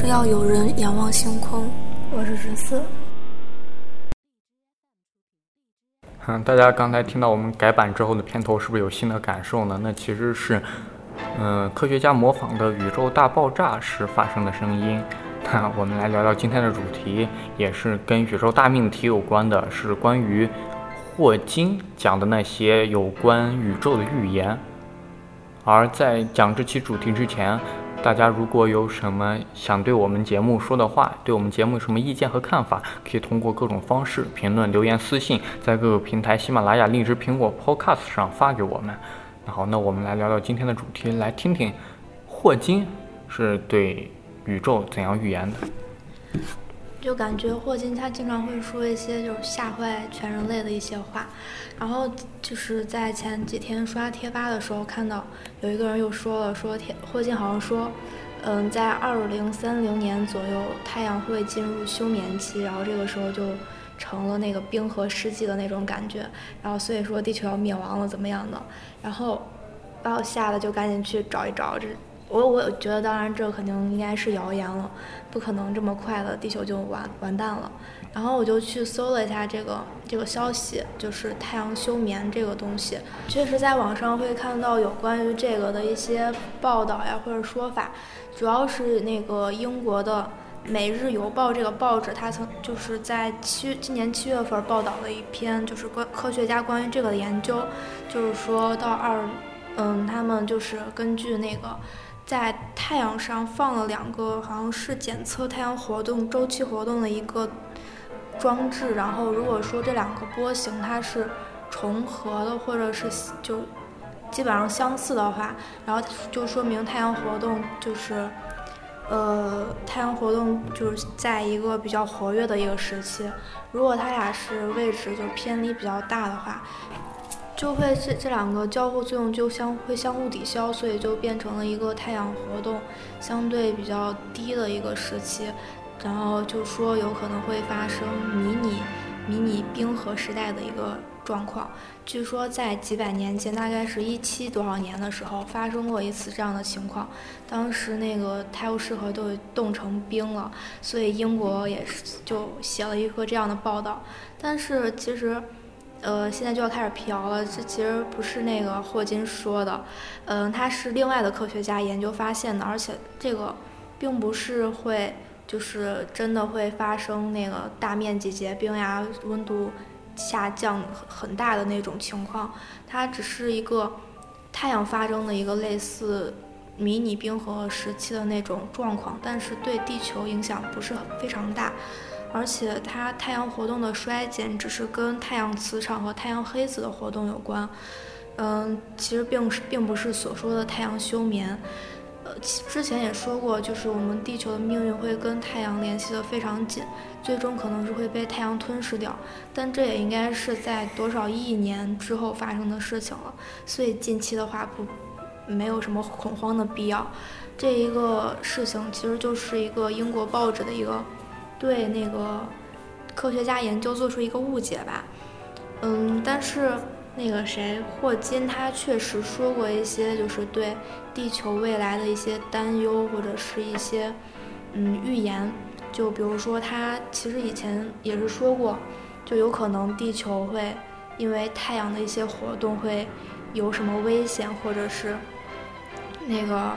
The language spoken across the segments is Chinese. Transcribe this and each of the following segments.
只要有人仰望星空。我是十四。嗯，大家刚才听到我们改版之后的片头，是不是有新的感受呢？那其实是，嗯，科学家模仿的宇宙大爆炸时发生的声音。那我们来聊聊今天的主题，也是跟宇宙大命题有关的，是关于霍金讲的那些有关宇宙的预言。而在讲这期主题之前，大家如果有什么想对我们节目说的话，对我们节目有什么意见和看法，可以通过各种方式评论、留言、私信，在各个平台喜马拉雅、荔枝、苹果 Podcast 上发给我们。那好，那我们来聊聊今天的主题，来听听霍金是对宇宙怎样预言的。就感觉霍金他经常会说一些就是吓坏全人类的一些话，然后就是在前几天刷贴吧的时候看到有一个人又说了，说天霍金好像说，嗯，在二零三零年左右太阳会进入休眠期，然后这个时候就成了那个冰河世纪的那种感觉，然后所以说地球要灭亡了怎么样的，然后把我吓得就赶紧去找一找这。我我觉得，当然这肯定应该是谣言了，不可能这么快的地球就完完蛋了。然后我就去搜了一下这个这个消息，就是太阳休眠这个东西，确实在网上会看到有关于这个的一些报道呀或者说法，主要是那个英国的《每日邮报》这个报纸，它曾就是在七今年七月份报道的一篇，就是关科学家关于这个的研究，就是说到二，嗯，他们就是根据那个。在太阳上放了两个，好像是检测太阳活动周期活动的一个装置。然后，如果说这两个波形它是重合的，或者是就基本上相似的话，然后就说明太阳活动就是，呃，太阳活动就是在一个比较活跃的一个时期。如果它俩是位置就偏离比较大的话。就会这这两个交互作用就相会相互抵消，所以就变成了一个太阳活动相对比较低的一个时期，然后就说有可能会发生迷你迷你冰河时代的一个状况。据说在几百年前，大概是一七多少年的时候发生过一次这样的情况，当时那个泰晤士河都冻成冰了，所以英国也是就写了一个这样的报道。但是其实。呃，现在就要开始辟谣了。这其实不是那个霍金说的，嗯，他是另外的科学家研究发现的，而且这个并不是会就是真的会发生那个大面积结冰呀、温度下降很大的那种情况，它只是一个太阳发生的一个类似迷你冰河时期的那种状况，但是对地球影响不是非常大。而且它太阳活动的衰减只是跟太阳磁场和太阳黑子的活动有关，嗯，其实并是并不是所说的太阳休眠。呃，之前也说过，就是我们地球的命运会跟太阳联系的非常紧，最终可能是会被太阳吞噬掉。但这也应该是在多少亿年之后发生的事情了，所以近期的话不没有什么恐慌的必要。这一个事情其实就是一个英国报纸的一个。对那个科学家研究做出一个误解吧，嗯，但是那个谁霍金他确实说过一些就是对地球未来的一些担忧或者是一些嗯预言，就比如说他其实以前也是说过，就有可能地球会因为太阳的一些活动会有什么危险或者是那个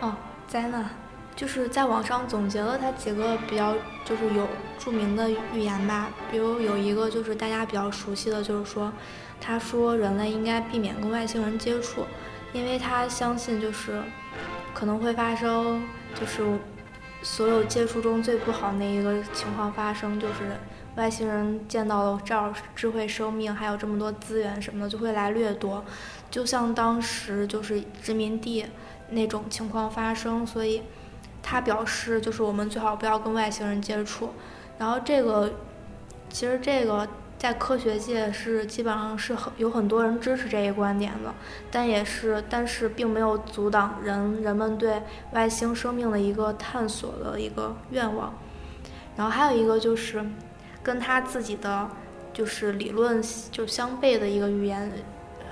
哦灾难。就是在网上总结了他几个比较就是有著名的预言吧，比如有一个就是大家比较熟悉的，就是说，他说人类应该避免跟外星人接触，因为他相信就是可能会发生就是所有接触中最不好那一个情况发生，就是外星人见到了这儿智慧生命还有这么多资源什么的就会来掠夺，就像当时就是殖民地那种情况发生，所以。他表示，就是我们最好不要跟外星人接触。然后这个，其实这个在科学界是基本上是很有很多人支持这一观点的，但也是，但是并没有阻挡人人们对外星生命的一个探索的一个愿望。然后还有一个就是，跟他自己的就是理论就相悖的一个预言，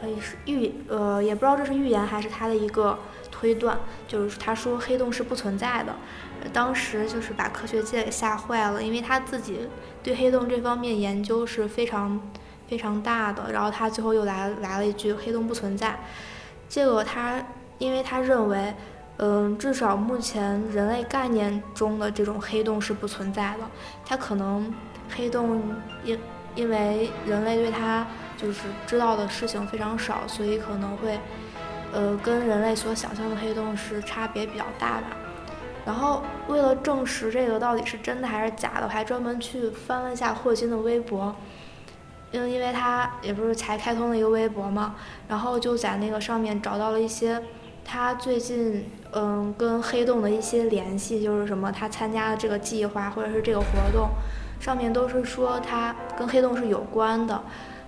呃，预呃也不知道这是预言还是他的一个。推断，就是他说黑洞是不存在的。当时就是把科学界给吓坏了，因为他自己对黑洞这方面研究是非常非常大的。然后他最后又来来了一句黑洞不存在，这个他因为他认为，嗯，至少目前人类概念中的这种黑洞是不存在的。他可能黑洞因因为人类对它就是知道的事情非常少，所以可能会呃跟人类所想象的黑洞是差别比较大吧。然后为了证实这个到底是真的还是假的，我还专门去翻了一下霍金的微博，因因为他也不是才开通了一个微博嘛，然后就在那个上面找到了一些他最近嗯跟黑洞的一些联系，就是什么他参加的这个计划或者是这个活动，上面都是说他跟黑洞是有关的，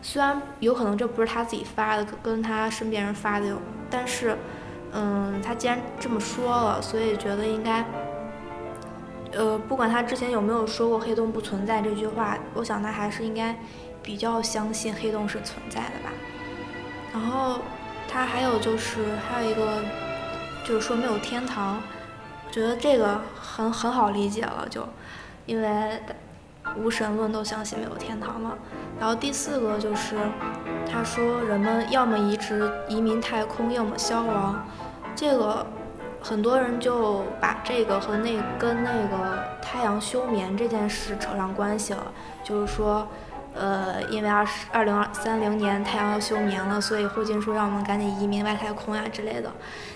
虽然有可能这不是他自己发的，跟他身边人发的有，但是。嗯，他既然这么说了，所以觉得应该，呃，不管他之前有没有说过“黑洞不存在”这句话，我想他还是应该比较相信黑洞是存在的吧。然后他还有就是还有一个，就是说没有天堂，我觉得这个很很好理解了，就因为无神论都相信没有天堂了。然后第四个就是。他说：“人们要么移植移民太空，要么消亡。”这个很多人就把这个和那跟那个太阳休眠这件事扯上关系了。就是说，呃，因为二十二零二三零年太阳要休眠了，所以霍金说让我们赶紧移民外太空呀之类的。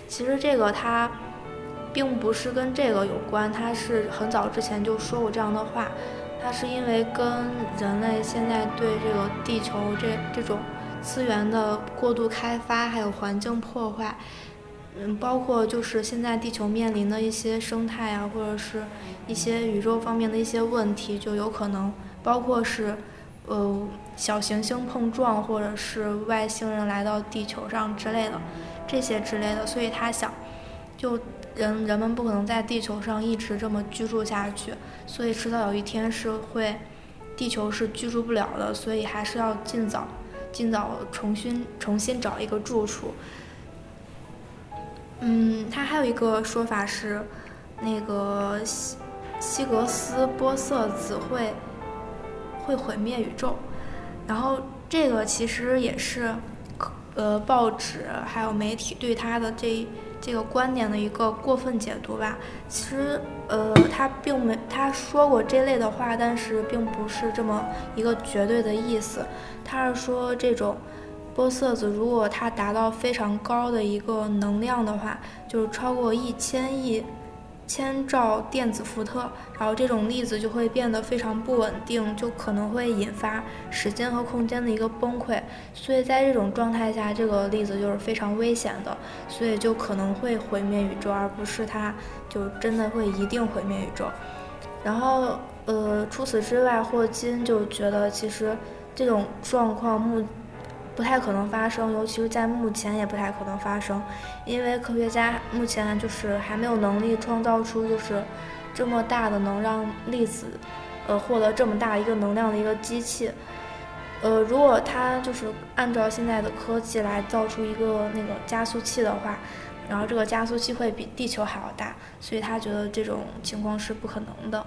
其实这个他并不是跟这个有关，他是很早之前就说过这样的话。他是因为跟人类现在对这个地球这这种。资源的过度开发，还有环境破坏，嗯，包括就是现在地球面临的一些生态啊，或者是一些宇宙方面的一些问题，就有可能包括是，呃，小行星碰撞，或者是外星人来到地球上之类的，这些之类的。所以他想，就人人们不可能在地球上一直这么居住下去，所以迟早有一天是会，地球是居住不了的，所以还是要尽早。尽早重新重新找一个住处。嗯，他还有一个说法是，那个西西格斯波色子会会毁灭宇宙。然后这个其实也是，呃，报纸还有媒体对他的这这个观点的一个过分解读吧。其实，呃，他并没他说过这类的话，但是并不是这么一个绝对的意思。他是说，这种玻色子如果它达到非常高的一个能量的话，就是超过一千亿千兆电子伏特，然后这种粒子就会变得非常不稳定，就可能会引发时间和空间的一个崩溃。所以在这种状态下，这个粒子就是非常危险的，所以就可能会毁灭宇宙，而不是它就真的会一定毁灭宇宙。然后，呃，除此之外，霍金就觉得其实。这种状况目不太可能发生，尤其是在目前也不太可能发生，因为科学家目前就是还没有能力创造出就是这么大的能让粒子呃获得这么大一个能量的一个机器。呃，如果他就是按照现在的科技来造出一个那个加速器的话，然后这个加速器会比地球还要大，所以他觉得这种情况是不可能的。